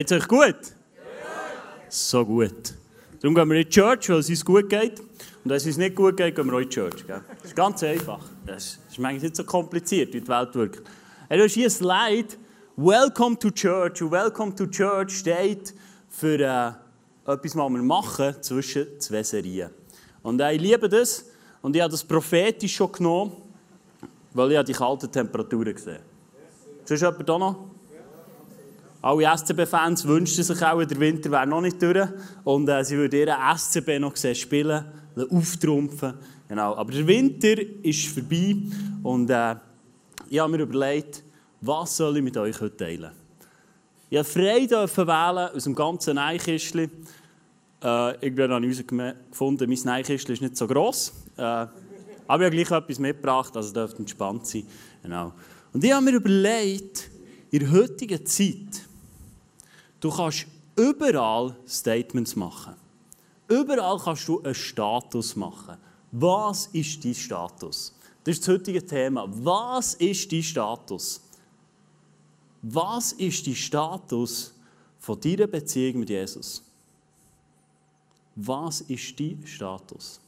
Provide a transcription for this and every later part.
Geht's euch gut? Ja. So gut. Darum gehen wir in die Church, weil es uns gut geht. Und wenn es uns nicht gut geht, gehen wir auch in die Church. Gell? Das ist ganz einfach. Das ist manchmal nicht so kompliziert, wie die Welt wirkt. Er ist hier ein Slide. Welcome to Church. Und Welcome to Church steht für äh, etwas, was wir machen zwischen zwei Serien. Und äh, ich liebe das. Und ich habe das prophetisch schon genommen, weil ich die kalten Temperaturen gesehen habe. Ist jemand da noch? Alle SCB-Fans wünschten sich auch, der Winter wäre noch nicht durch. Und äh, sie würden ihren SCB noch sehen, spielen, auftrumpfen. Genau. Aber der Winter ist vorbei. Und äh, ich habe mir überlegt, was soll ich mit euch heute teilen? Ich durfte frei wählen aus dem ganzen Einkistchen. Äh, irgendwann habe ich herausgefunden, mein Einkistchen ist nicht so gross. Äh, aber ich habe gleich etwas mitgebracht, also dürfte entspannt sein. Genau. Und ich habe mir überlegt, in der heutigen Zeit, Du kannst überall Statements machen. Überall kannst du einen Status machen. Was ist dein Status? Das ist das heutige Thema. Was ist dein Status? Was ist dein Status von deiner Beziehung mit Jesus? Was ist dein Status?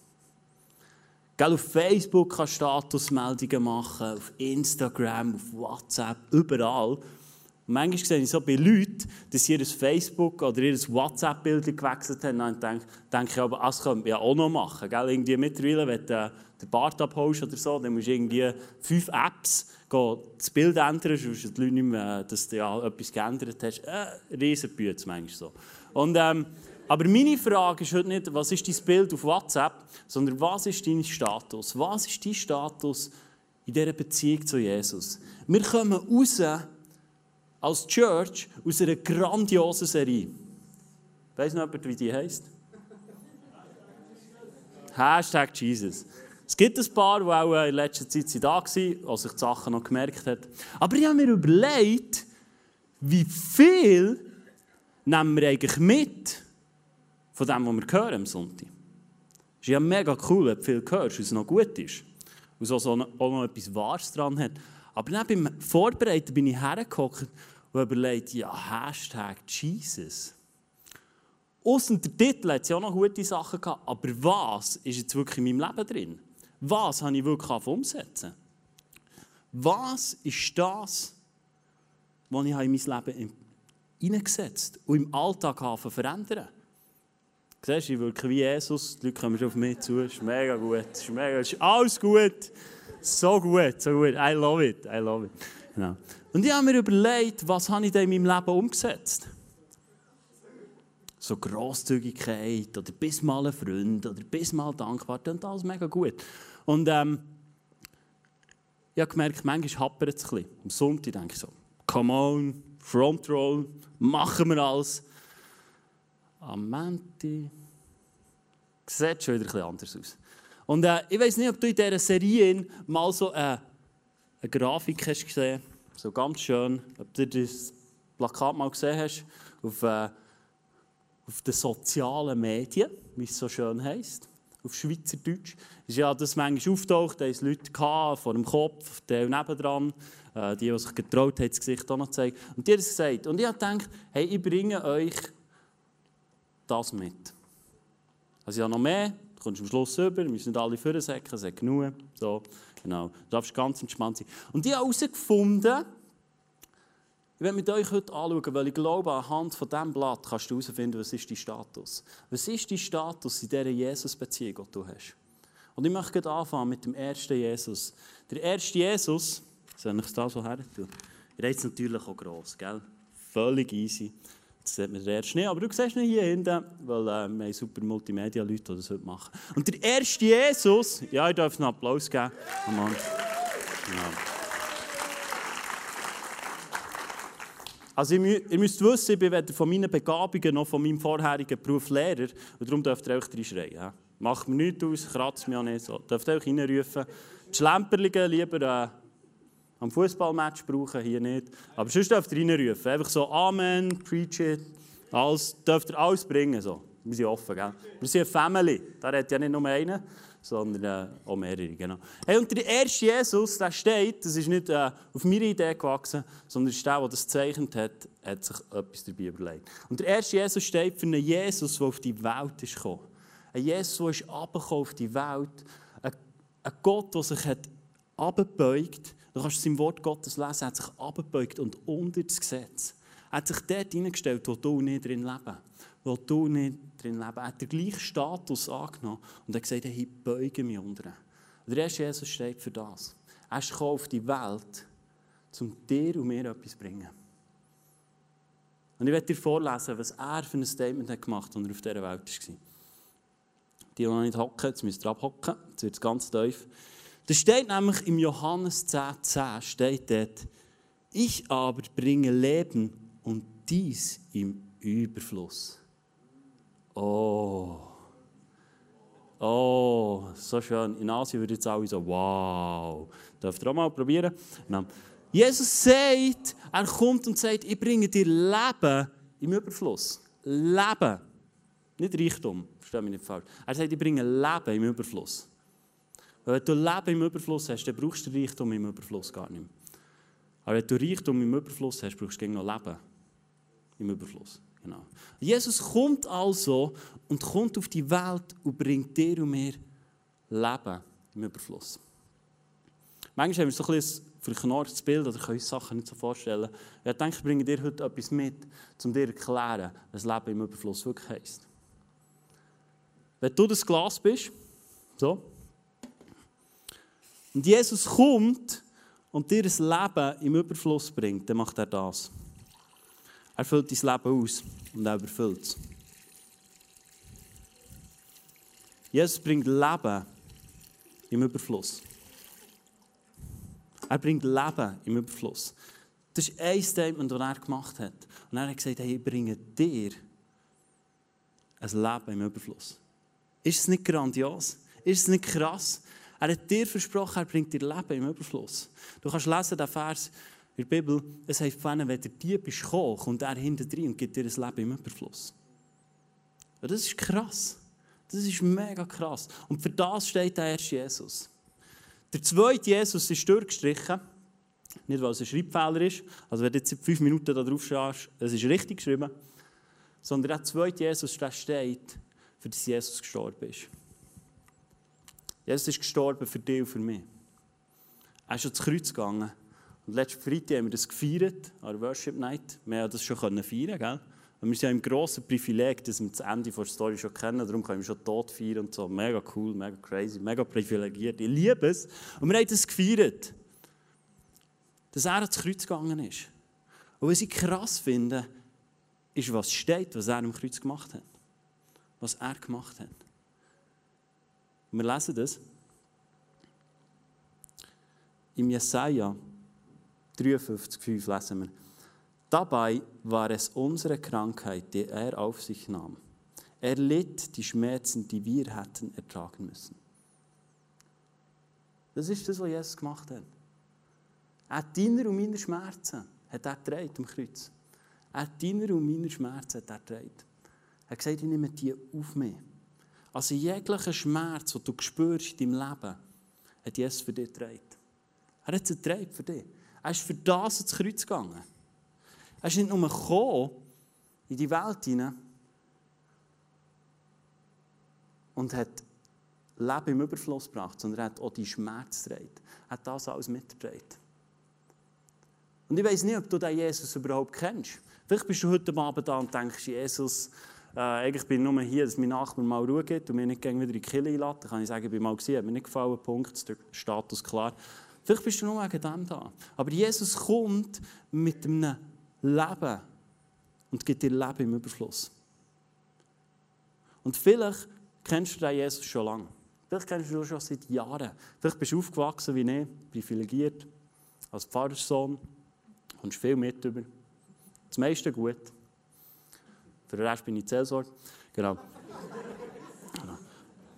Gell, auf Facebook kannst du Statusmeldungen machen, auf Instagram, auf WhatsApp, überall. Manchmal sehe ich so bei Leuten, dass sie ihr Facebook oder ihr WhatsApp-Bild gewechselt haben. Dann denke, denke ich aber, das könnte man ja auch noch machen. Gell? Irgendwie mittlerweile, wenn du den Bart abholst oder so, dann musst du irgendwie fünf Apps gehen, das Bild ändern, sonst die Leute nicht mehr, dass du ja etwas geändert hast. Äh, Riesenbüte manchmal so. Und, ähm, aber meine Frage ist heute nicht, was ist dein Bild auf WhatsApp, sondern was ist dein Status? Was ist dein Status in dieser Beziehung zu Jesus? Wir kommen raus als Church aus einer grandiosen Serie. Weiss noch jemand, wie die heisst? Hashtag Jesus. Es gibt ein paar, die auch in letzter Zeit da waren, die sich die Sachen noch gemerkt haben. Aber ich habe mir überlegt, wie viel nehmen wir eigentlich mit von dem, was wir hören am Sonntag. Es ist ja mega cool, wenn du viel hörst, es noch gut ist. Und auch noch etwas Wahres dran hat. Aber dann beim Vorbereiten bin ich hergekommen und überlegt, ja, Hashtag Jesus. Aussen der Titel hat ja auch noch gute Sachen gehabt, aber was ist jetzt wirklich in meinem Leben drin? Was habe ich wirklich umsetzen? Was ist das, was ich in mein Leben hineingesetzt und im Alltag verändern? Siehst du, ich wirke wie Jesus, die Leute kommen schon auf mich zu, ist mega gut, ist, mega, ist alles gut, so gut, so gut, I love it, I love it. Genau. Und ich habe mir überlegt, was habe ich denn in meinem Leben umgesetzt? So Grosszügigkeit oder bis mal ein Freund oder bis mal dankbar, und alles mega gut. Und ähm, ich habe gemerkt, manchmal hapert es ein bisschen. Am Sonntag denke ich so, come on, front roll, machen wir alles. Am Montag sieht schon wieder ein bisschen anders aus. Und äh, ich weiß nicht, ob du in dieser Serie mal so äh, eine Grafik hast gesehen so ganz schön, ob du das Plakat mal gesehen hast, auf, äh, auf den sozialen Medien, wie es so schön heisst, auf Schweizerdeutsch. Ist ja das manchmal auftaucht, da haben Leute vor dem Kopf, der nebendran, äh, die, die sich getraut haben, das Gesicht auch noch zeigen. Und die haben es gesagt. Und ich habe gedacht, hey, ich bringe euch das mit. Also ich habe noch mehr, kommst am Schluss rüber, wir müssen nicht alle vorsäcken, es hat genug. So. Genau, du darfst ganz entspannt sein. Und ich habe herausgefunden, ich werde mit euch heute anschauen, weil ich glaube, anhand von diesem Blatt kannst du herausfinden, was ist dein Status. Was ist dein Status in dieser Jesus-Beziehung, die du hast? Und ich möchte anfangen mit dem ersten Jesus. Der erste Jesus, soll ich das so her tun? Er ist natürlich auch gross, gell? Völlig easy. Das sieht man erst nicht, aber du siehst ihn hier hinten, weil äh, wir haben super Multimedia-Leute, die das heute machen. Und der erste Jesus, ja, ich darf einen Applaus geben. Oh Mann. Genau. Also ihr, müsst wissen, ich bin weder von meinen Begabungen noch von meinem vorherigen Beruf Lehrer und darum dürft ihr euch reinschreien. Ja? Macht mir nichts aus, kratzt mich auch nicht so. Dürft ihr euch reinrufen. Die Schlemperlinge lieber äh, am Fußballmatch brauchen, hier nicht. Aber sonst dürft ihr reinrufen. Einfach so Amen, preach it. Alles, dürft ihr alles bringen. So. Wir sind offen, gell? Wir sind eine Family. Da redet ja nicht nur einer, sondern äh, auch mehrere. Genau. Hey, und der erste Jesus, der steht, das ist nicht äh, auf meine Idee gewachsen, sondern ist der, der das gezeichnet hat, hat sich etwas dabei überlegt. Und der erste Jesus steht für einen Jesus, der auf die Welt ist gekommen. Ein Jesus, der ist auf die Welt. Ein, ein Gott, der sich hat abgebeugt. Du kannst sein Wort Gottes lesen, er hat sich abgebeugt und unter das Gesetz. Er hat sich dort hineingestellt, wo du nicht drin leben. Wo du nicht drin leben. Er hat den gleichen Status angenommen und hat gesagt, ich beuge mich unter. Und der erste Jesus steht für das. Er ist auf die Welt, um dir und mir etwas zu bringen. Und ich werde dir vorlesen, was er für ein Statement hat gemacht hat, als er auf dieser Welt war. Die, die noch nicht hocken, jetzt müsst ihr abhocken, jetzt wird es ganz tief. Da steht nämlich im Johannes 10, 10 steht dort, ich aber bringe Leben und dies im Überfluss. Oh. Oh, so schön. In Asien würde jetzt alle so, wow. Dürft ihr auch mal probieren? Genau. Jesus sagt, er kommt und sagt, ich bringe dir Leben im Überfluss. Leben. Nicht Reichtum, verstehe mich nicht falsch. Er sagt, ich bringe Leben im Überfluss. Weil wenn du Leben im Überfluss hast, dann brauchst du Reichtum im Überfluss gar nicht mehr. Aber wenn du Reichtum im Überfluss hast, brauchst du noch Leben im Überfluss. Genau. Jesus kommt also und kommt auf die Welt und bringt dir und mir Leben im Überfluss. Manchmal haben wir so ein verknorrtes Bild oder können uns Sachen nicht so vorstellen. Ich denke, ich bringe dir heute etwas mit, um dir zu erklären, was Leben im Überfluss wirklich heisst. Wenn du das Glas bist, so, und Jesus kommt und dir ein Leben im Überfluss bringt, dann macht er das. Er füllt dein Leben aus und er überfüllt es. Jesus bringt Leben im Überfluss. Er bringt Leben im Überfluss. Das ist ein Statement, das er gemacht hat. Und er hat gesagt, hey, ich bringe dir ein Leben im Überfluss. Ist es nicht grandios? Ist es nicht krass? Er hat dir versprochen, er bringt dir Leben im Überfluss. Du kannst lesen, den Vers in der Bibel, es heißt, wenn der Dieb ist gekommen, kommt er hinter drin und gibt dir ein Leben im Überfluss. Das ist krass. Das ist mega krass. Und für das steht der erste Jesus. Der zweite Jesus ist durchgestrichen. Nicht, weil es ein Schreibfehler ist. Also, wenn du jetzt fünf Minuten da drauf schaust, es ist richtig geschrieben. Sondern der zweite Jesus, der steht, für das Jesus gestorben ist. Jesus ist gestorben für dich und für mich. Er ist ans Kreuz gegangen. Und letzten Freitag haben wir das gefeiert, an der Worship Night. Wir haben das schon feiern gell? Und wir sind ja im grossen Privileg, dass wir das Ende der Story schon kennen. Darum können wir schon tot feiern und so. Mega cool, mega crazy, mega privilegiert. Ich liebe es. Und wir haben das gefeiert. Dass er ans Kreuz gegangen ist. Und was ich krass finde, ist, was steht, was er am Kreuz gemacht hat. Was er gemacht hat. Und wir lesen das. Im Jesaja 53,5 lesen wir. Dabei war es unsere Krankheit, die er auf sich nahm. Er litt die Schmerzen, die wir hätten ertragen müssen. Das ist das, was Jesus gemacht hat. Er hat deine und meine Schmerzen hat er getragen am Kreuz. Er hat deine und meine Schmerzen hat er getragen. Er hat gesagt, ich nehme die auf mich. Also jeglicher Schmerz, den du spürst in deinem Leben, hat Jesus für dich getragen. Er hat es getragen für dich. Er ist für das ins Kreuz gegangen. Er ist nicht nur gekommen in die Welt hinein und hat Leben im Überfluss gebracht, sondern er hat auch die Schmerz getragen. Er hat das alles mitgetragen. Und ich weiß nicht, ob du den Jesus überhaupt kennst. Vielleicht bist du heute Abend da und denkst, Jesus, äh, eigentlich bin ich nur hier, dass mein Nachbar mal Ruhe gibt und mir nicht wieder in die Kille einlädt. Dann kann ich sagen, ich bin mal gesehen, hat mir nicht gefallen, Punkt, der Status klar. Vielleicht bist du nur wegen dem da. Aber Jesus kommt mit einem Leben und gibt dir Leben im Überfluss. Und vielleicht kennst du den Jesus schon lange. Vielleicht kennst du ihn schon seit Jahren. Vielleicht bist du aufgewachsen wie ich, privilegiert, als Pfarrerssohn, und viel mit über. Das meiste gut. Für den Rest bin ich Zellsorge. Genau.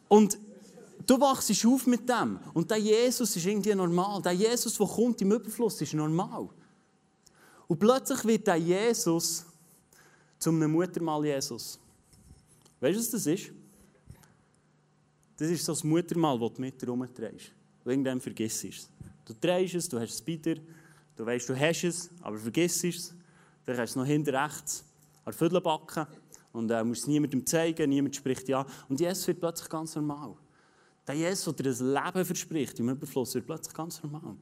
Und du wachst auf mit dem. Und der Jesus ist irgendwie normal. Der Jesus, der kommt im Überfluss, ist normal. Und plötzlich wird der Jesus zum Muttermal Jesus. Weißt du, was das ist? das ist so das Muttermal, das du mit herumträgst. Und irgendwann vergisst es. Du drehst es, du hast es dir, du weißt, du hast es, aber vergisst es. Dann hast du es noch hinten rechts an Viertelbacke und äh, musst es niemandem zeigen, niemand spricht ja. Und Jesus wird plötzlich ganz normal. Der Jesus, der dir ein Leben verspricht im Überfluss, wird plötzlich ganz normal.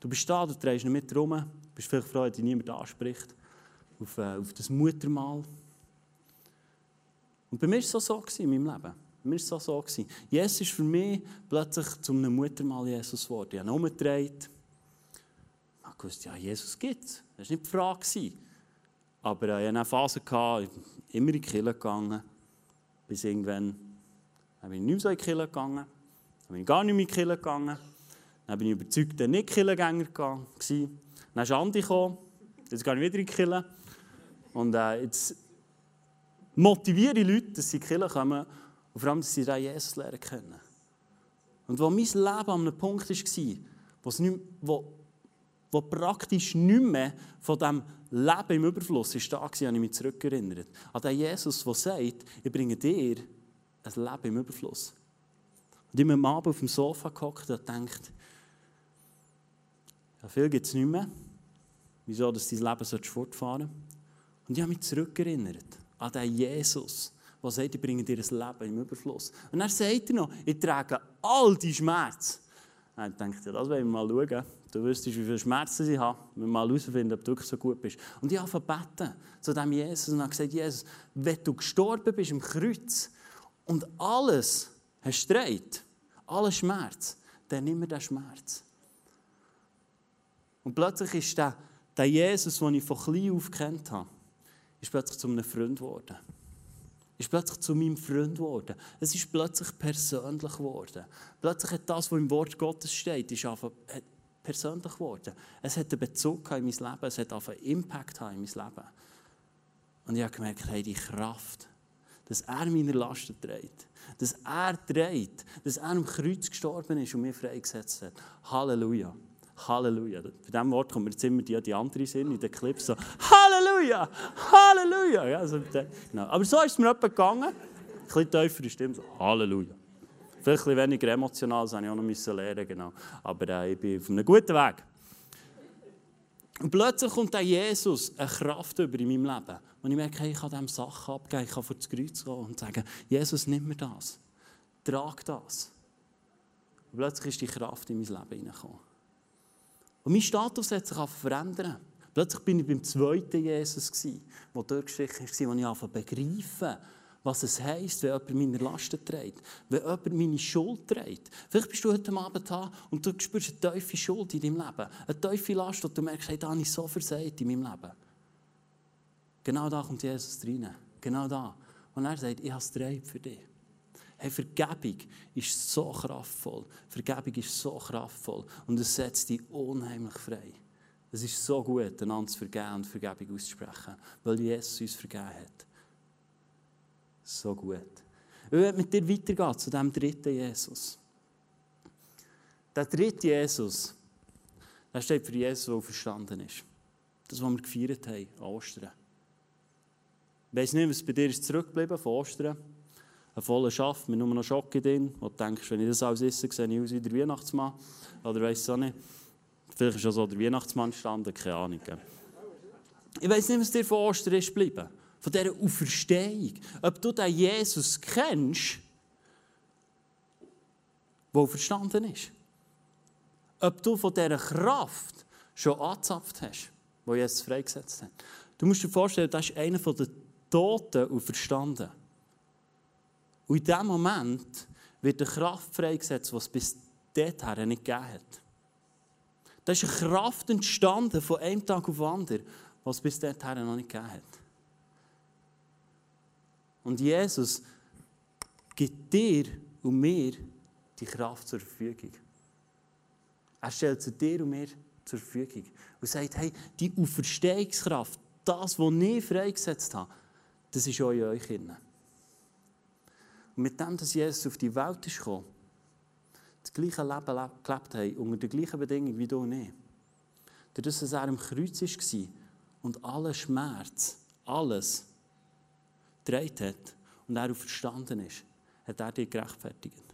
Du bist da, du drehst nicht mit herum, bist vielleicht froh, dass dich niemand anspricht, auf, äh, auf das Muttermal. Und bei mir war es so, so in meinem Leben. Bei mir war es so, so. Jesus ist für mich plötzlich zu einem Muttermal Jesus geworden. Ich habe ihn umgedreht. Ich wusste, ja, Jesus gibt es. Das war nicht die Frage. Aber äh, ich hatte eine Phase, gehabt, immer in die Kirche gegangen, bis irgendwann dann bin ich nicht mehr so in die Kirche gegangen, dann bin ich gar nicht mehr in die Kirche gegangen, dann bin ich überzeugter Nicht-Kirchengänger gewesen. Dann ist Andi gekommen, jetzt gehe ich wieder in die Kirche. Und äh, jetzt motiviere ich Leute, dass sie in die Kirche kommen und vor allem, dass sie Jesus lernen können. Und wo mein Leben an einem Punkt war, wo, wo praktisch nicht mehr von diesem Leben im Überfluss ist da war, habe ich mich zurückerinnert. An den Jesus, der sagt, ich bringe dir ein Leben im Überfluss. Und ich bin am Abend auf dem Sofa gehockt und gedacht, ja, viel gibt es nicht mehr. Wieso, dass dein Leben fortfahren sollst. Und ich habe mich zurückerinnert an den Jesus, der sagt, ich bringe dir ein Leben im Überfluss. Und er sagt noch, ich trage all die Schmerzen. Und ich dachte, das wollen wir mal schauen. Du wüsstest, wie viele Schmerzen ich habe, wir mal herausfinden, ob du wirklich so gut bist. Und ich habe beten zu dem Jesus und habe gesagt, Jesus, wenn du gestorben bist im Kreuz und alles hast streit, alles Schmerz, dann nimm mir den Schmerz. Und plötzlich ist der, der Jesus, den ich von klein auf kennt habe, ist plötzlich zu einem Freund geworden. Ist plötzlich zu meinem Freund geworden. Es ist plötzlich persönlich geworden. Plötzlich hat das, was im Wort Gottes steht, ist einfach, persönlich geworden. Es hat einen Bezug in mein Leben, es hat einen Impact in mein Leben. Und ich habe gemerkt, hey, die Kraft, dass er meine Lasten trägt, dass er trägt, dass er am Kreuz gestorben ist und mich freigesetzt hat. Halleluja. Halleluja. Bei diesem Wort kommt mir jetzt immer die, die andere Sinn in den Clips so Halleluja! Halleluja! Ja, also, genau. Aber so ist es mir etwa gegangen. Ein bisschen tiefere Stimme, so Halleluja. Vielleicht ein weniger emotional, das musste ich auch noch lernen. Genau. Aber äh, ich bin auf einem guten Weg. Und plötzlich kommt der Jesus eine Kraft über in meinem Leben. Und ich merke, hey, ich kann dem Sachen abgeben, ich kann vor das Kreuz gehen und sagen, Jesus, nimm mir das. Trag das. Und plötzlich ist die Kraft in mein Leben hineingekommen. Und mein Status hat sich verändern. Plötzlich bin ich beim zweiten Jesus, der durchgestrichen ist, wo ich anfangen begreifen was es heisst, wenn jemand meine Lasten trägt, wenn jemand meine Schuld trägt. Vielleicht bist du heute Abend da und du spürst eine tiefe Schuld in deinem Leben, eine tiefe Last, und du merkst, hey, da habe ich so versagt in meinem Leben. Genau da kommt Jesus rein. Genau da. Und er sagt, ich habe es für dich. Hey, Vergebung ist so kraftvoll. Vergebung ist so kraftvoll. Und es setzt dich unheimlich frei. Es ist so gut, einander zu vergeben und Vergebung auszusprechen, weil Jesus uns vergeben hat. So gut. Ich will mit dir weitergehen zu dem dritten Jesus. Der dritte Jesus, der steht für Jesus, der verstanden ist. Das, was wir gefeiert haben, Ostern. Ich weiss nicht, was bei dir ist zurückgeblieben von Ostern. Ein voller Schaft mit nur noch Schocke drin. Wo du denkst, wenn ich das alles esse, sehe ich aus wie der Weihnachtsmann. Oder weiss es auch nicht. Vielleicht ist auch so der Weihnachtsmann gestanden, keine Ahnung. Ich weiss nicht, was dir von Ostern ist geblieben von dieser Auferstehung. Ob du den Jesus kennst, der verstanden ist. Ob du von dieser Kraft schon angezapft hast, die Jesus freigesetzt hat. Du musst dir vorstellen, das ist einer der Toten und verstanden. Und in diesem Moment wird eine Kraft freigesetzt, die es bis dorthin nicht gegeben hat. Da ist eine Kraft entstanden von einem Tag auf den anderen, was es bis dorthin noch nicht gegeben hat. Und Jesus gibt dir und mir die Kraft zur Verfügung. Er stellt sie dir und mir zur Verfügung und sagt, hey, die Auferstehungskraft, das, was ich freigesetzt habe, das ist auch in euch drin. Und mit dem, dass Jesus auf die Welt ist gekommen, das gleiche Leben gelebt hat, unter den gleichen Bedingungen wie du und ich, dadurch, dass er am Kreuz war und alle Schmerz, alles getragen hat und er verstanden ist, hat er dich gerechtfertigt.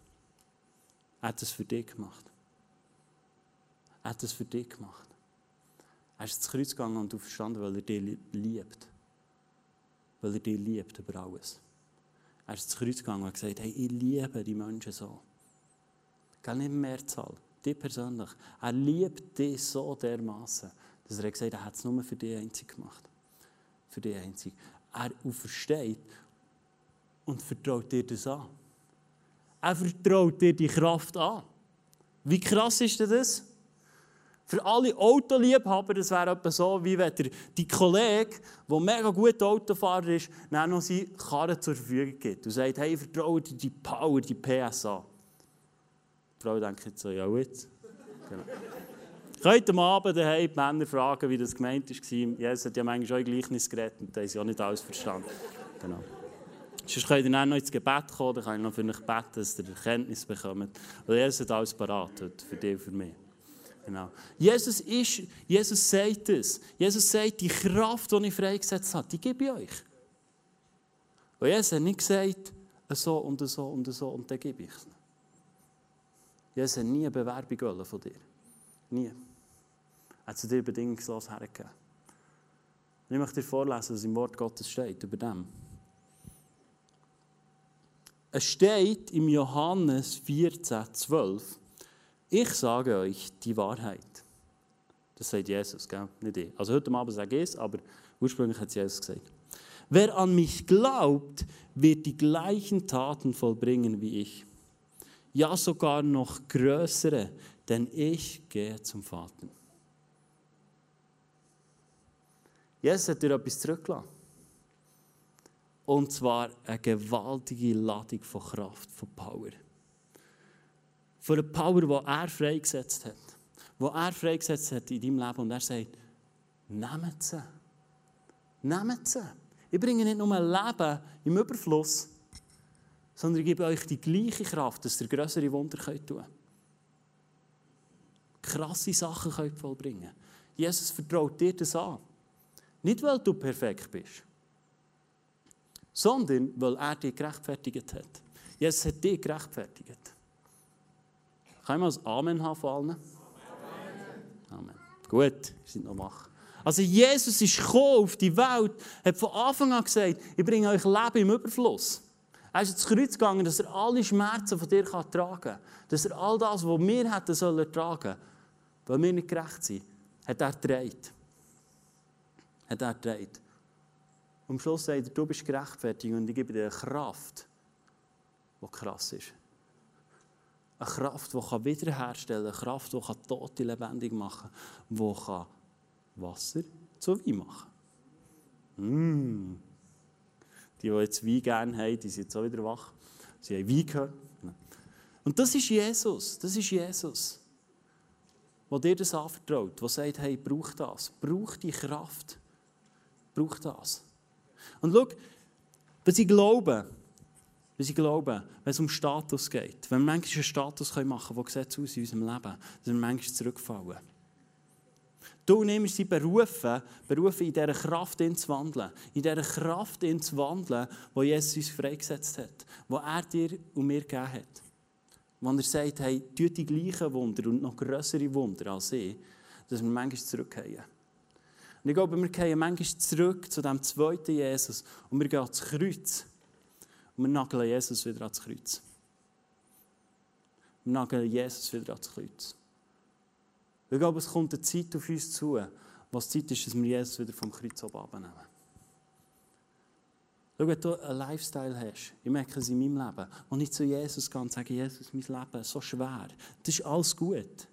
Er hat es für dich gemacht. Er hat es für dich gemacht. Er ist ins Kreuz gegangen und du verstanden, weil er dich liebt. Weil er dich liebt über alles. Er ist ins Kreuz gegangen und gesagt, hey, ich liebe die Menschen so. Gell, nicht Mehrzahl, dich persönlich. Er liebt dich so dermaßen, dass er gesagt hat, er hat es nur für dich einzig gemacht. Für dich einzig. Er versteht und vertraut dir das an. Er vertraut dir die Kraft an. Wie krass ist das? Für alle Autoliebhaber, das wäre etwa so, wie wenn der, die Kollege, der mega gut Autofahrer ist, dann noch seine Karre zur Verfügung gibt und sagt, hey, vertraue dir die Power, die PS an. Die Frau denkt so, ja gut. Genau. Am Abend daheim die Männer fragen, wie das gemeint war. Jesus hat ja manchmal auch Gleichnis geredet und da haben sie auch nicht alles verstanden. Genau. Sonst könnt ihr dann noch ins Gebet kommen, dann kann ich noch für euch beten, dass ihr Erkenntnis bekommt. Weil Jesus hat alles parat für dich und für mich. Genau. Jesus, ist, Jesus sagt es. Jesus sagt, die Kraft, die ich freigesetzt habe, die gebe ich euch. Und Jesus hat nicht gesagt, so und so und so und dann gebe ich es. Jesus hat nie eine Bewerbung von dir. Nie. Hat zu dir bedingungslos hergegeben. Ich möchte dir vorlesen, was im Wort Gottes steht über dem. Es steht im Johannes 14, 12, ich sage euch die Wahrheit. Das sagt Jesus, gell? nicht ich. Also heute Abend sage ich es, aber ursprünglich hat es Jesus gesagt. Wer an mich glaubt, wird die gleichen Taten vollbringen wie ich. Ja, sogar noch größere, denn ich gehe zum Vater. Jesus hat dir etwas zurückgelassen. Und zwar eine gewaltige Ladung von Kraft, von Power. Von der Power, die er freigesetzt hat. Die er freigesetzt hat in deinem Leben. Und er sagt, nehmt sie. Nehmt sie. Ich bringe nicht nur ein Leben im Überfluss, sondern ich gebe euch die gleiche Kraft, dass ihr größere Wunder könnt tun könnt. Krasse Sachen könnt vollbringen. Jesus vertraut dir das an. Nicht, weil du perfekt bist, sondern weil er dich gerechtfertigt hat. Jesus hat dich gerechtfertigt. Können wir ein Amen haben von allen? Amen. Amen. Gut, wir sind noch wach. Also Jesus ist gekommen auf die Welt, hat von Anfang an gesagt, ich bringe euch Leben im Überfluss. Er ist ins Kreuz gegangen, dass er alle Schmerzen von dir tragen kann. Dass er all das, was wir hätten sollen tragen, weil wir nicht gerecht sind, hat er getragen. Hat er. Und am Schluss sagt er, du bist gerechtfertigt und ich gebe dir eine Kraft, die krass ist. Eine Kraft, die wiederherstellen kann, eine Kraft, die Tote lebendig machen kann, die Wasser zu Wein machen kann. Mm. Die, die jetzt Wein gerne haben, die sind jetzt auch wieder wach. Sie haben Wein gehört. Und das ist Jesus. Das ist Jesus. Der dir das anvertraut. Der sagt, hey, brauch das. Brauch die Kraft. Brauch das. Und schau, was ich glaube, was ich glaube, wenn es um Status geht, wenn wir manchmal einen Status machen können, der sieht aus in unserem Leben, dass wir manchmal zurückfallen. Du nimmst sie berufen, berufen in dieser Kraft zu wandeln. In dieser Kraft zu wandeln, die Jesus uns freigesetzt hat. Die er dir und mir gegeben hat. Wenn er sagt, hey, tut die gleichen Wunder und noch größere Wunder als ich, dass wir manchmal zurückgehen. Und ich glaube, wir gehen manchmal zurück zu dem zweiten Jesus und wir gehen ans Kreuz. Und wir nageln Jesus wieder ans Kreuz. Wir nageln Jesus wieder ans Kreuz. Ich glaube, es kommt eine Zeit auf uns zu, was Zeit ist, dass wir Jesus wieder vom Kreuz abnehmen. Schau, wenn du einen Lifestyle hast, ich merke es in meinem Leben, und ich zu Jesus gehe und sage, Jesus, mein Leben ist so schwer, das ist alles gut.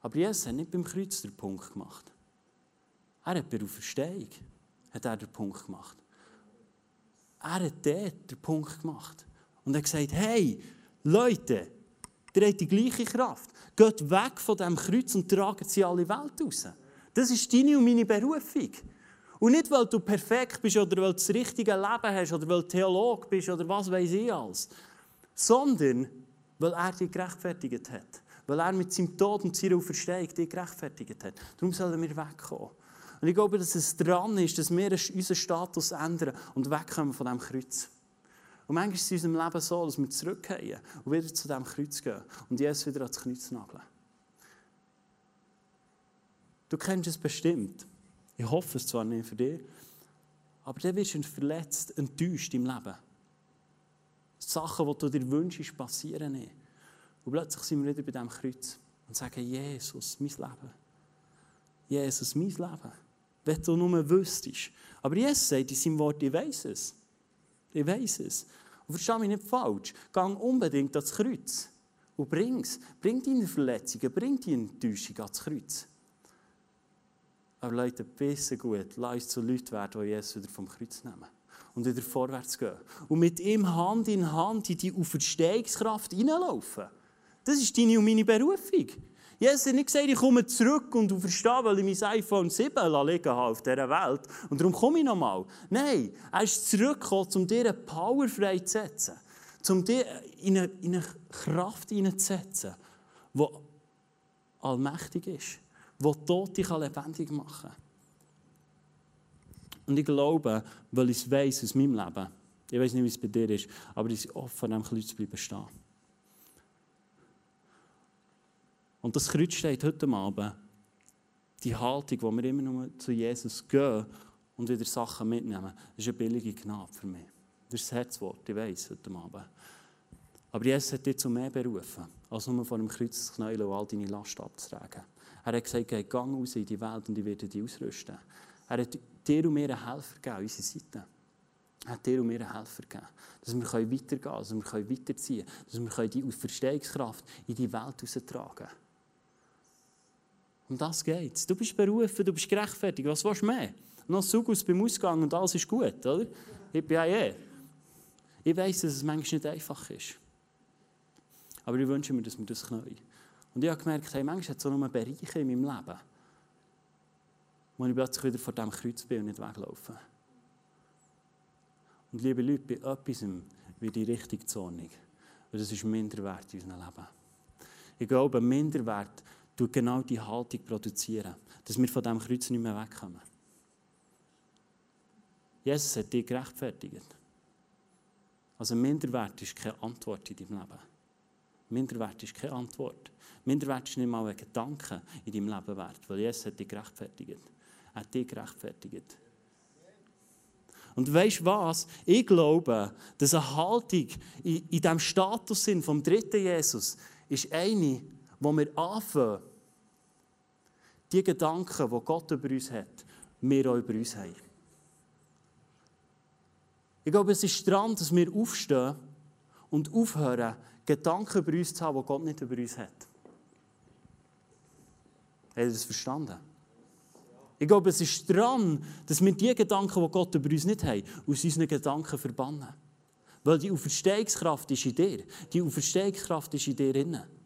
Aber Jesus hat nicht beim Kreuz den Punkt gemacht. Er hat bei der Auferstehung hat er den Punkt gemacht. Er hat dort den Punkt gemacht. Und er hat gesagt, hey, Leute, ihr habt die gleiche Kraft. Geht weg von diesem Kreuz und tragt sie alle Welt raus. Das ist deine und meine Berufung. Und nicht, weil du perfekt bist oder weil du das richtige Leben hast oder weil du Theolog bist oder was weiß ich alles. Sondern, weil er dich gerechtfertigt hat. Weil er mit seinem Tod und seiner Auferstehung dich gerechtfertigt hat. Darum sollen wir wegkommen. Und ich glaube, dass es dran ist, dass wir unseren Status ändern und wegkommen von diesem Kreuz. Und manchmal ist es in unserem Leben so, dass wir zurückgehen und wieder zu diesem Kreuz gehen und Jesus wieder ans Kreuz nageln. Du kennst es bestimmt. Ich hoffe es zwar nicht für dich, aber dann wirst du verletzt, enttäuscht im Leben. Sachen, die du dir wünschst, passieren nicht. Und plötzlich sind wir wieder bei diesem Kreuz und sagen, Jesus, mein Leben. Jesus, mein Leben. Wenn du nur wüsstest. Aber Jesus sagt in seinem Wort, ich weiß es. Ich weiß es. Und verstehe mich nicht falsch. Gang unbedingt ans Kreuz. Und bring es. Bring deine Verletzungen, bring deine Enttäuschung ans Kreuz. Aber Leute, besser gut, lass uns zu Leuten werden, die Jesus wieder vom Kreuz nehmen. Und wieder vorwärts gehen. Und mit ihm Hand in Hand in die Auferstehungskraft hineinlaufen. Das ist deine und meine Berufung. Jesus hat nicht gesagt, ich komme zurück und du verstehst, weil ich mein iPhone 7 liegen habe auf dieser Welt. Und darum komme ich nochmal. Nein, er ist zurückgekommen, um dir eine Power freizusetzen. Um dir in eine, in eine Kraft hineinzusetzen, die allmächtig ist. Die Tote lebendig machen kann. Und ich glaube, weil ich es weiss aus meinem Leben, ich weiß nicht, wie es bei dir ist, aber ich bin offen, an diesem Kreuz bleiben stehen. Und das Kreuz steht heute Abend, die Haltung, wo wir immer nur zu Jesus gehen und wieder Sachen mitnehmen, das ist eine billige Gnade für mich. Das ist das Herzwort, ich weiß, heute Abend. Aber Jesus hat dich zu mehr berufen, als nur vor dem Kreuz zu knäulen und all deine Last abzutragen. Er hat gesagt, geh raus in die Welt und ich werde dich ausrüsten. Er hat dir und mir einen Helfer gegeben, an unserer Seite. Er hat dir und mir einen Helfer gegeben, dass wir weitergehen können, dass wir weiterziehen können, dass wir die Verstehungskraft in die Welt heraustragen können. Um das geht's. Du bist berufen, du bist gerechtfertigt. Was willst du mehr? Noch Sugus beim Ausgang und alles ist gut, oder? Ich bin ja eh. Ich weiss, dass es manchmal nicht einfach ist. Aber ich wünsche mir, dass wir das können. Und ich habe gemerkt, hey, manchmal hat es so noch Bereiche in meinem Leben, wo ich plötzlich wieder vor diesem Kreuz bin und nicht weglaufe. Und liebe Leute, bei etwas wie die richtige Zornig. Weil das ist Minderwert in unserem Leben. Ich glaube, Minderwert tut genau die Haltung produzieren, dass wir von diesem Kreuz nicht mehr wegkommen. Jesus hat dich gerechtfertigt. Also Minderwert ist keine Antwort in deinem Leben. Minderwert ist keine Antwort. Minderwert ist nicht mal ein Gedanke in deinem Leben wert, weil Jesus hat dich gerechtfertigt. Er hat dich gerechtfertigt. Und weißt du was? Ich glaube, dass eine Haltung in, in diesem Status vom dritten Jesus ist eine, wo wir anfangen, die Gedanken, die Gott über uns hat, wir auch über uns haben. Ich glaube, es ist dran, dass wir aufstehen und aufhören, Gedanken über uns zu haben, die Gott nicht über uns hat. Habt ihr das verstanden? Ich glaube, es ist dran, dass wir die Gedanken, die Gott über uns nicht hat, aus unseren Gedanken verbannen. Weil die Auferstehungskraft ist in dir. Die Auferstehungskraft ist in dir innen.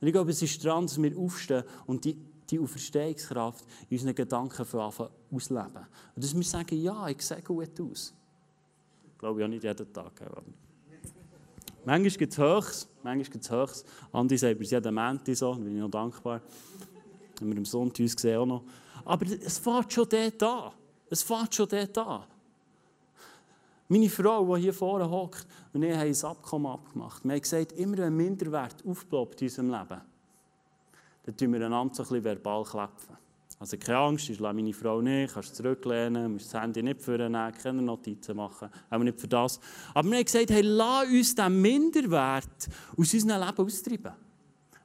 Und ich glaube, es ist dran, dass wir aufstehen und die, die Auferstehungskraft in unseren Gedanken ausleben. Und dass wir sagen, ja, ich sehe gut aus. Ich glaube ja nicht jeden Tag. Aber manchmal gibt es Höchst, manchmal gibt es Höchst. Andi sagt, sind jeden Montag so, da bin ich noch dankbar. Haben wir am Sonntag uns gesehen auch noch. Aber es fährt schon dort an. Es fährt schon dort an. Meine Frau, die hier vorne hockt, und ich haben ein Abkommen abgemacht. Wir haben gesagt, immer wenn Minderwert aufploppt in unserem Leben, dann tun wir einander so ein bisschen verbal klepfen. Also keine Angst, ich lasse meine Frau nicht, kannst zurücklehnen, musst das Handy nicht vornehmen, keine Notizen machen, auch nicht für das. Aber wir haben gesagt, hey, lass uns diesen Minderwert aus unserem Leben austreiben.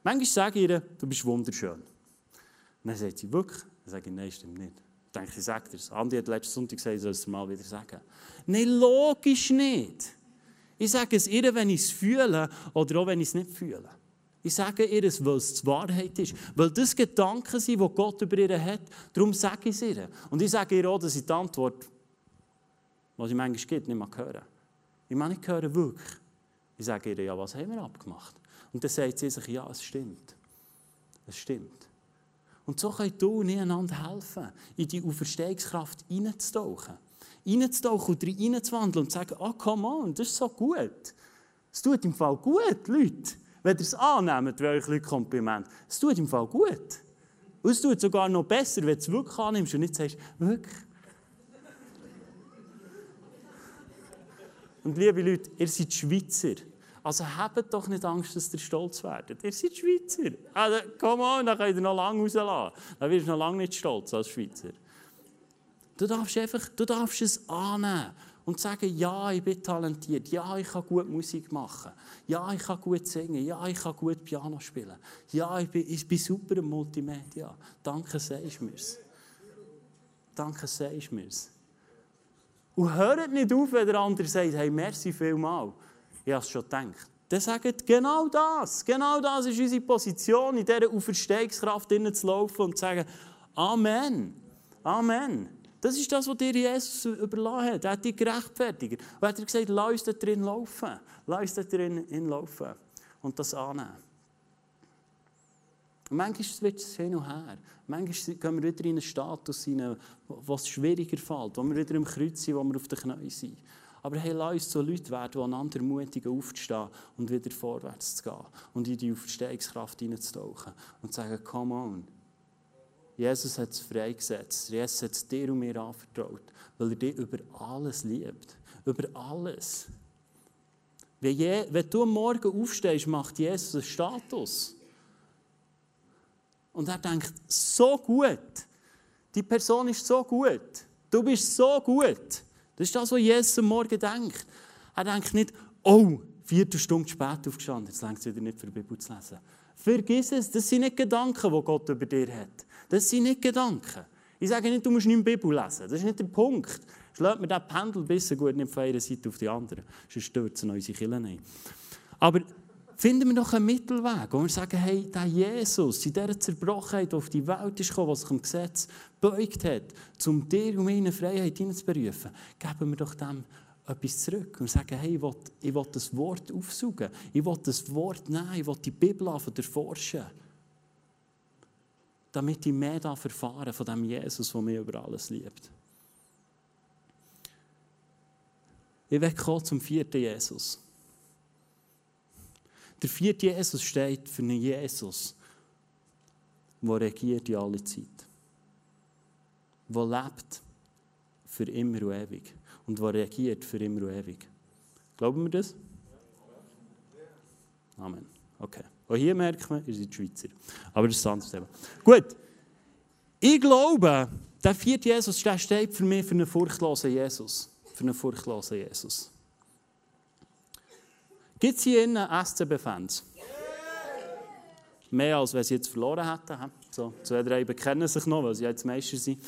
Manchmal sage ich ihr, du bist wunderschön. Und dann sagt sie, wirklich? Dann sage ich, nein, stimmt nicht. Dann denke ich, sag dir das. Andi hat letzten Sonntag gesagt, ich soll es mal wieder sagen. Nein, logisch nicht. Ich sage es ihr, wenn ich es fühle oder auch wenn ich es nicht fühle. Ich sage ihr es, weil es die Wahrheit ist. Weil das Gedanken sind, die Gott über ihr hat. Darum sage ich es ihr. Und ich sage ihr auch, dass ich die Antwort, was ich manchmal gibt, nicht mehr höre. Ich meine nicht hören, wirklich. Ich sage ihr, ja, was haben wir abgemacht? Und dann sagt sie sich, ja, es stimmt. Es stimmt. Und so können du und ich einander helfen, in die Auferstehungskraft hineinzutauchen reinzutauchen und reinzuwandeln und zu sagen, oh, come on, das ist so gut. Es tut im Fall gut, Leute. Wenn ihr es annehmt, welche Leute Kompliment. Es tut im Fall gut. Und es tut sogar noch besser, wenn du es wirklich annimmst und nicht sagst, wirklich. Und liebe Leute, ihr seid Schweizer. Also habt doch nicht Angst, dass ihr stolz werdet. Ihr seid Schweizer. Also, komm on, dann könnt ihr noch lange rauslassen. Dann wirst du noch lange nicht stolz als Schweizer. Du darfst einfach, du darfst es annehmen und sagen, ja, ich bin talentiert, ja, ich kann gut Musik machen, ja, ich kann gut singen, ja, ich kann gut Piano spielen, ja, ich bin, ich bin super im Multimedia. Danke, sagst du mir's. Danke, sagst du mir's. Und hört nicht auf, wenn der andere sagt, hey, merci vielmal. Ich habe es schon gedacht. Dann sagt genau das. Genau das ist unsere Position, in dieser Auferstehungskraft zu laufen und zu sagen, Amen. Amen. Das ist das, was dir Jesus überlassen hat. Er hat dich gerechtfertigt. Und er hat gesagt, lass uns da drin laufen. Lass uns da drin laufen. Und das annehmen. Und manchmal wird es hin und her. Manchmal gehen wir wieder in einen Status hinein, wo es schwieriger fällt, wo wir wieder im Kreuz sind, wo wir auf den Knien sind. Aber hey, lass uns so Leute werden, die einander ermutigen, aufzustehen und wieder vorwärts zu gehen und in die Auferstehungskraft hineinzutauchen und zu sagen, come on. Jesus hat es freigesetzt. Jesus hat es dir und mir anvertraut, weil er dich über alles liebt. Über alles. Wenn, je, wenn du am Morgen aufstehst, macht Jesus einen Status. Und er denkt, so gut. Die Person ist so gut. Du bist so gut. Das ist das, was Jesus am Morgen denkt. Er denkt nicht, oh, vierte Stunde spät aufgestanden, jetzt längt es wieder nicht für die Bibel zu lesen. Vergiss es, das sind nicht Gedanken, die Gott über dir hat. Das sind nicht Gedanken. Ich sage nicht, du musst nicht die Bibel lesen. Das ist nicht der Punkt. Schlägt mir den Pendel bisschen gut nicht von einer Seite auf die andere. Sonst stürzen unsere Kirchen ein. Aber finden wir doch einen Mittelweg, wo wir sagen, hey, der Jesus, in dieser Zerbrochenheit, die auf die Welt ist gekommen, was sich im Gesetz beugt hat, um dir und meine Freiheit hineinzuberufen, geben wir doch dem etwas zurück und sagen, hey, ich will, ich will das Wort aufsuchen, ich will das Wort nehmen, ich will die Bibel erforschen damit ich mehr erfahren von dem Jesus, der mich über alles liebt. Ich werde zum vierten Jesus. Der vierte Jesus steht für einen Jesus, der regiert in alle Zeit. Der lebt für immer und ewig. Und der regiert für immer und ewig. Glauben wir das? Amen. Okay. Auch hier merkt man, ihr seid Schweizer. Aber das ist ein anderes Thema. Gut. Ich glaube, der vierte Jesus der steht für mich für einen furchtlosen Jesus. Für einen furchtlosen Jesus. Gibt es hier innen SCB-Fans? Mehr als wenn sie jetzt verloren hätten. So, zwei, drei bekennen sich noch, weil sie jetzt Meister sind.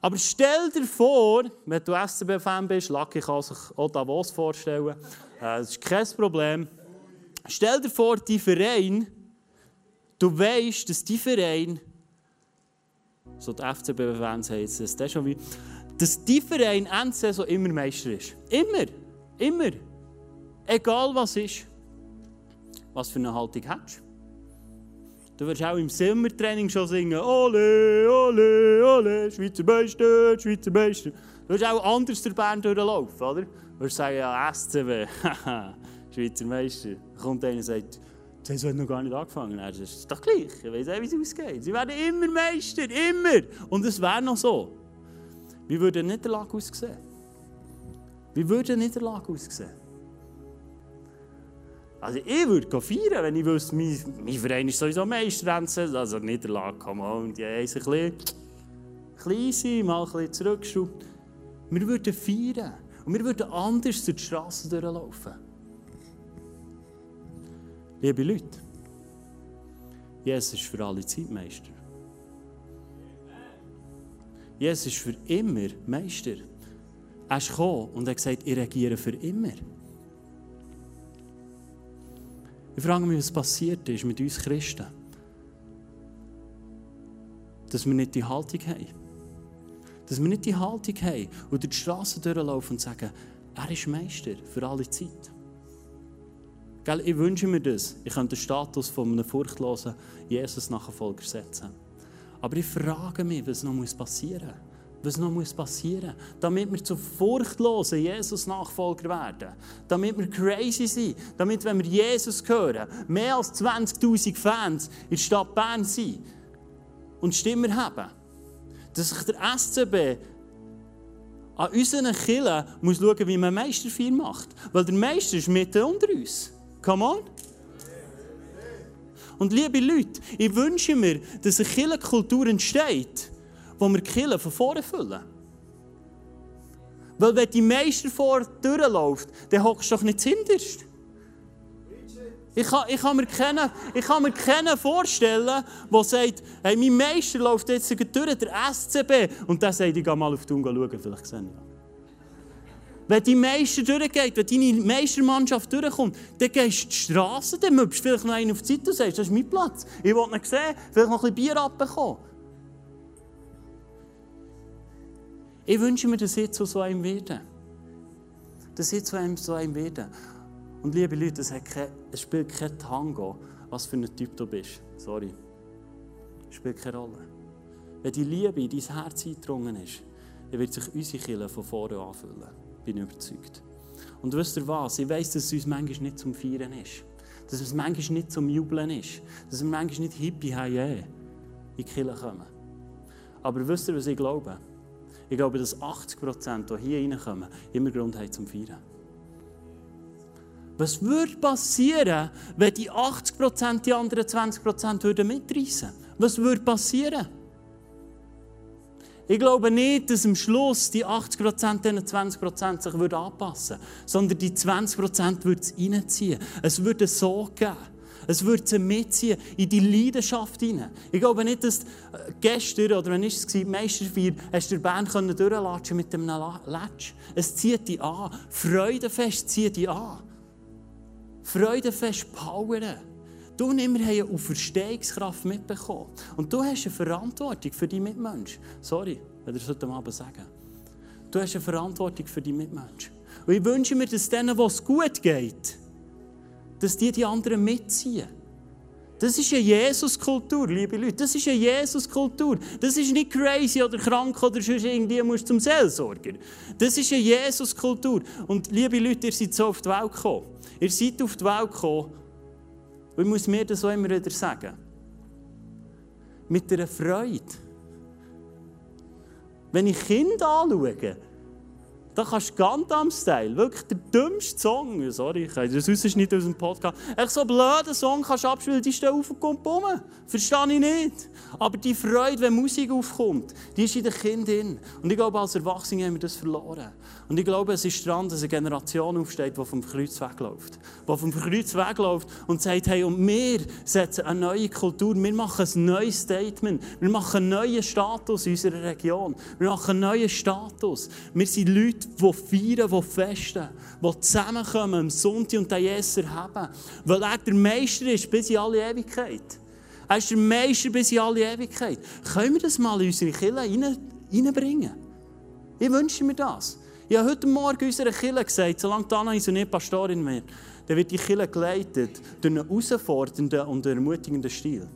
Aber stell dir vor, wenn du SCB-Fan bist, Lucky kann sich auch Davos vorstellen, äh, das ist kein Problem. Stell dir vor, die Verein, du weißt, dass die Verein, so die FCB-Fans heißt es, das schon wie, dass die Verein Endsaison immer Meister ist. Immer. Immer. Egal was ist. Was für eine Haltung hast du? wirst auch im Sommertraining schon singen, ole, ole, ole, Schweizer Meister, Schweizer Meister. Du wirst auch anders der Bern durchlaufen, oder? Du wirst sagen, ja, haha. Schweizer Meister. Kommt einer und sagt, Saison hat noch gar nicht angefangen. Er sagt, das ist doch gleich, ich weiß auch, wie es ausgeht. Sie werden immer Meister, immer. Und es wäre noch so. Wie würde eine Niederlage aussehen? Wie würde eine Niederlage aussehen? Also ich würde feiern, wenn ich wüsste, mein, mein Verein ist sowieso Meister. Also Niederlage, komm on, die haben sich ein bisschen sein, mal ein bisschen zurückgeschraubt. Wir würden feiern. Und wir würden anders durch die Straße durchlaufen. Liebe Leute, Jesus ist für alle Zeit Meister. Jesus ist für immer Meister. Er ist gekommen und hat gesagt, ich regiere für immer. Ich frage mich, was passiert ist mit uns Christen. Dass wir nicht die Haltung haben. Dass wir nicht die Haltung haben und durch die Straße durchlaufen und sagen, er ist Meister für alle Zeit. Gell, ich wünsche mir das. Ich könnte den Status von einem furchtlosen Jesus-Nachfolger setzen. Aber ich frage mich, was noch passieren muss. Was noch passieren muss, damit wir zu furchtlosen Jesus-Nachfolger werden. Damit wir crazy sind. Damit, wenn wir Jesus hören, mehr als 20.000 Fans in der Stadt Bern sind und Stimmen haben. Dass sich der SCB an unseren Killen muss schauen, wie man Meisterfeier macht. Weil der Meister ist mitten unter uns. Come on. Und liebe Leute, ich wünsche mir, dass eine Killenkultur entsteht, wo wir die Killen von vorne füllen. Weil wenn die Meister vor durchläuft, dann hockst du doch nicht hinterst. Ich kann, ich, kann mir keinen, ich kann mir keinen vorstellen, der sagt, hey, mein Meister läuft jetzt durch, der SCB, und der sagt, ich gehe mal auf die Ungarn schauen, vielleicht sehen ja. Wenn die Meister durchgeht, wenn deine Meistermannschaft durchkommt, dann gehst du die Straße, dann möchtest du vielleicht noch einen auf die Seite und sagst, das ist mein Platz. Ich will ihn sehen, vielleicht noch ein bisschen Bier abbekommen. Ich wünsche mir, dass ich zu so einem werde. Dass ich zu einem so einem werde. Und liebe Leute, es, kein, es spielt kein Tango, was für ein Typ du bist. Sorry. Es spielt keine Rolle. Wenn die Liebe in dein Herz eingedrungen ist, dann wird sich unsere Kirche von vorne anfühlen. Bin überzeugt. Und wisst ihr was? Ich weiss, dass es uns manchmal nicht zum Feiern ist. Dass es manchmal nicht zum Jubeln ist. Dass wir manchmal nicht hippie haben, in die Kirche kommen. Aber wisst ihr, was ich glaube? Ich glaube, dass 80 Prozent, die hier reinkommen, immer Grund haben zum Feiern. Was würde passieren, wenn die 80 Prozent die anderen 20 Prozent mitreißen würden? Was würde passieren? Ich glaube nicht, dass am Schluss die 80 Prozent diesen 20 Prozent sich anpassen würden, sondern die 20 Prozent würden es reinziehen. Es würde so geben. Es würde sie mitziehen in die Leidenschaft hinein. Ich glaube nicht, dass äh, gestern, oder wenn es war, Meisterfeier, hast du Band durchlatschen mit einem Latsch. Es zieht dich an. Freudenfest zieht dich an. Freudenfest powern. Du und wir haben eine Auferstehungskraft mitbekommen. Und du hast eine Verantwortung für die Mitmenschen. Sorry, wenn ich das heute Abend sagen. Du hast eine Verantwortung für die Mitmenschen. Und ich wünsche mir, dass denen, wo es gut geht, dass die die anderen mitziehen. Das ist eine Jesus-Kultur, liebe Leute. Das ist eine Jesus-Kultur. Das ist nicht crazy oder krank oder sonst irgendwie musst zum Seelsorger. Das ist eine Jesus-Kultur. Und liebe Leute, ihr seid so auf die Welt gekommen. Ihr seid auf die Welt gekommen, und ich muss mir das so immer wieder sagen, mit einer Freude. Wenn ich Kinder anschaue, da kannst du Gundam-Style, wirklich der dümmste Song, sorry, ich das nicht aus dem Podcast, echt so einen blöden Song kannst du abspielen, die stehen auf und kommen rum. Verstehe ich nicht. Aber die Freude, wenn Musik aufkommt, die ist in den Kindern. Und ich glaube, als Erwachsene haben wir das verloren. Und ich glaube, es ist dran, dass eine Generation aufsteht, die vom Kreuz wegläuft. Die vom Kreuz wegläuft und sagt, hey, und wir setzen eine neue Kultur, wir machen ein neues Statement, wir machen einen neuen Status in unserer Region, wir machen einen neuen Status. Wir sind Leute, die feiern, die festen, die zusammenkommen am Sonntag und den Jesus erheben. Weil er der Meister ist bis in alle Ewigkeit. Er ist der Meister bis in alle Ewigkeit. Können wir das mal in unsere Kirche reinbringen? Ich wünsche mir das. Ich habe heute Morgen unserer Kirche gesagt, solange und ich Pastorin wird, dann wird die Kirche geleitet durch einen herausfordernden und ermutigenden Stil.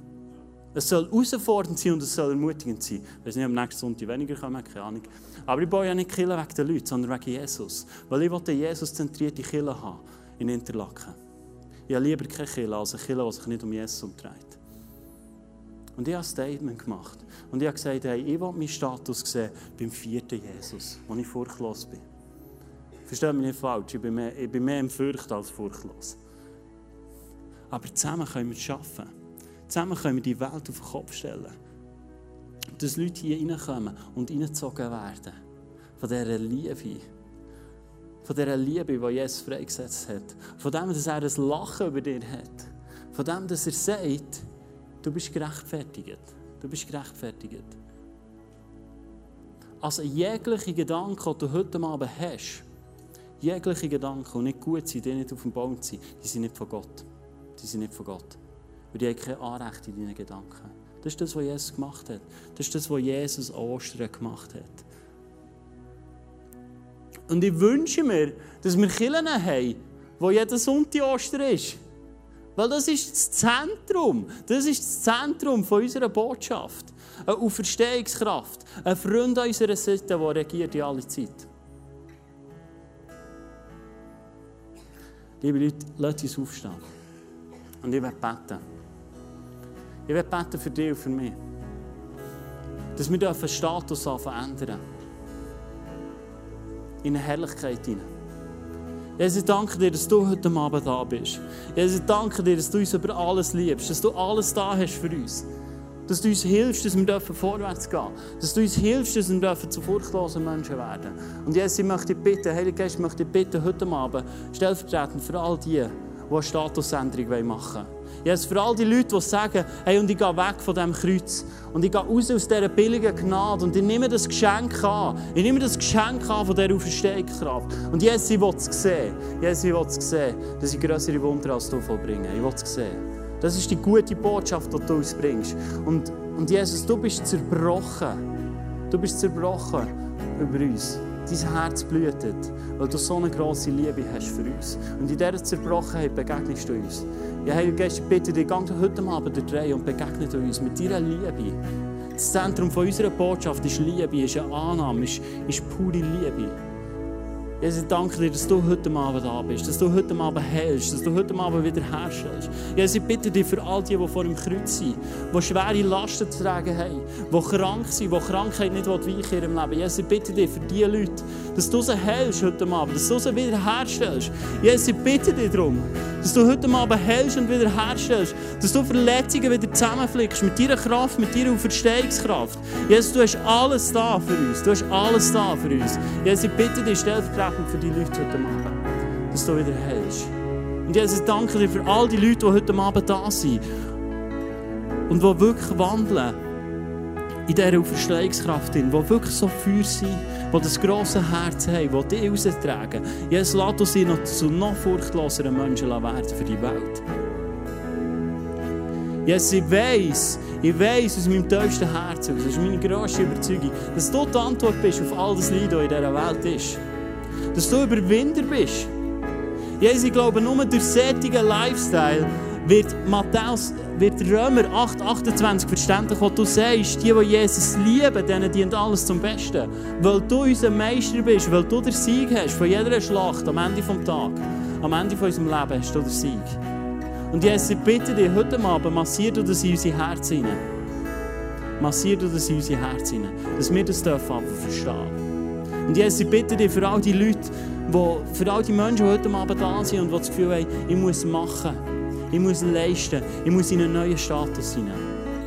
Es soll herausfordernd sein und es soll ermutigend sein. Ich weiß nicht, am nächsten Sonntag weniger kommen, keine Ahnung. Aber ich baue ja nicht Kirche wegen den Leuten, sondern wegen Jesus. Weil ich wollte Jesus-zentrierte Kirche haben in Interlaken. Ich habe lieber keine Kirche als eine Kirche, die sich nicht um Jesus umdreht. Und ich habe ein Statement gemacht. Und ich habe gesagt, hey, ich will meinen Status sehen beim vierten Jesus, wo ich furchtlos bin. Versteht mich nicht falsch, ich bin mehr, ich bin mehr im Furcht als furchtlos. Aber zusammen können wir es schaffen. Zusammen können wir die Welt auf den Kopf stellen. Dass Leute hier reinkommen und reingezogen werden. Von dieser Liebe. Von dieser Liebe, die Jesus freigesetzt hat. Von dem, dass er ein Lachen über dir hat. Von dem, dass er sagt, Du bist gerechtfertigt. Du bist gerechtfertigt. Also jegliche Gedanken, die du heute Abend hast, jegliche Gedanken, die nicht gut sind, die nicht auf dem Baum sind, die sind nicht von Gott. Die sind nicht von Gott. Und die haben kein Anrecht in deinen Gedanken. Das ist das, was Jesus gemacht hat. Das ist das, was Jesus Ostern gemacht hat. Und ich wünsche mir, dass wir Kirchen haben, wo jeder Sonntag Ostern ist. Weil das ist das Zentrum. Das ist das Zentrum von unserer Botschaft. Eine Auferstehungskraft. Ein Freund an unserer Seite, der regiert in alle Zeit. Liebe Leute, lasst uns aufstehen. Und ich werde beten. Ich werde beten für dich und für mich. Dass wir den Status verändern in eine Herrlichkeit hinein. Jesus, ich danke dir, dass du heute Abend da bist. Jesus, ich danke dir, dass du uns über alles liebst, dass du alles da hast für uns. Dass du uns hilfst, dass wir vorwärts gehen dürfen. Dass du uns hilfst, dass wir zu furchtlosen Menschen werden Und Jesus, ich möchte dich bitten, Heilige Geist, ich möchte dich bitten, heute Abend, stellvertretend für all die, die eine Statusänderung machen wollen. Jesus, für all die Leute, die sagen, hey, und ich gehe weg von diesem Kreuz. Und ich gehe raus aus dieser billigen Gnade. Und ich nehme das Geschenk an. Ich nehme das Geschenk an von dieser Auferstehungskraft. Und Jesus, ich will es sehen. Jesus, ich will es sehen, dass ich größere Wunder als du vollbringe. Ich will es sehen. Das ist die gute Botschaft, die du uns bringst. Und, und Jesus, du bist zerbrochen. Du bist zerbrochen über uns. Dein Herz blutet, weil du so eine grosse Liebe hast für uns. Und in dieser Zerbrochenheit begegnest du uns. Ja, Geist, ich bitte dich, geh heute Abend durch drei und begegne uns mit deiner Liebe. Das Zentrum unserer Botschaft ist Liebe, ist eine Annahme, ist, ist pure Liebe. Jesus, ich danke dir, dass du heute Abend da bist, dass du heute Abend hältst, dass du heute Abend wieder herstellst. Jesus, ich bitte dich für all die, die vor dem Kreuz sind, die schwere Lasten zu tragen haben, die krank sind, die Krankheit nicht weichen in ihrem Leben. Jesus, ich bitte dich für diese Leute, dass du sie hältst heute Abend, dass du sie wieder herstellst. Jesus, ich bitte dich darum, dass du heute Abend hältst und wieder herstellst, dass du Verletzungen wieder zusammenflickst mit deiner Kraft, mit deiner Verstehungskraft. Jesus, du hast alles da für uns, du hast alles da für uns. Jesus, ich bitte dich, stellvertretend stellvertretend für die Leute heute Abend, dass du wieder hältst. Und Jesus, danke dir für all die Leute, die heute Abend da sind und die wirklich wandeln in dieser Auferstehungskraft, die wirklich so Feuer sind, die das grosse Herz haben, die dich raustragen. Jesus, lass uns noch zu noch furchtloseren Menschen werden für die Welt. Jesus, ich weiss, ich weiss aus meinem tiefsten Herzen, das ist meine grösste Überzeugung, dass du die Antwort bist auf all das Leid, das in dieser Welt ist dass du Überwinder bist. Jesus, ich glaube, nur durch solchen Lifestyle wird Matthäus, wird Römer 8, 28 verständlich, was du sagst, die, die Jesus lieben, denen dient alles zum Besten. Weil du unser Meister bist, weil du den Sieg hast von jeder Schlacht am Ende des Tages. Am Ende von unserem Leben hast du den Sieg. Und Jesus, ich bitte dich, heute Abend massier du das in unser Herz hinein. Massier du das in unser Herz hinein, dass wir das dürfen verstehen. Und Jesus, ich bitte dich für all die Leute, wo, für all die Menschen, die heute Abend da sind und die das Gefühl haben, ich muss machen, ich muss leisten, ich muss in einen neuen Status hinein.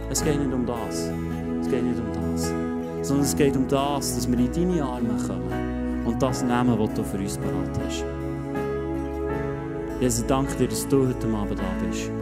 Es geht nicht um das. Es geht nicht um das. Sondern es geht um das, dass wir in deine Arme kommen und das nehmen, was du für uns bereit hast. Jesus, danke dir, dass du heute Abend da bist.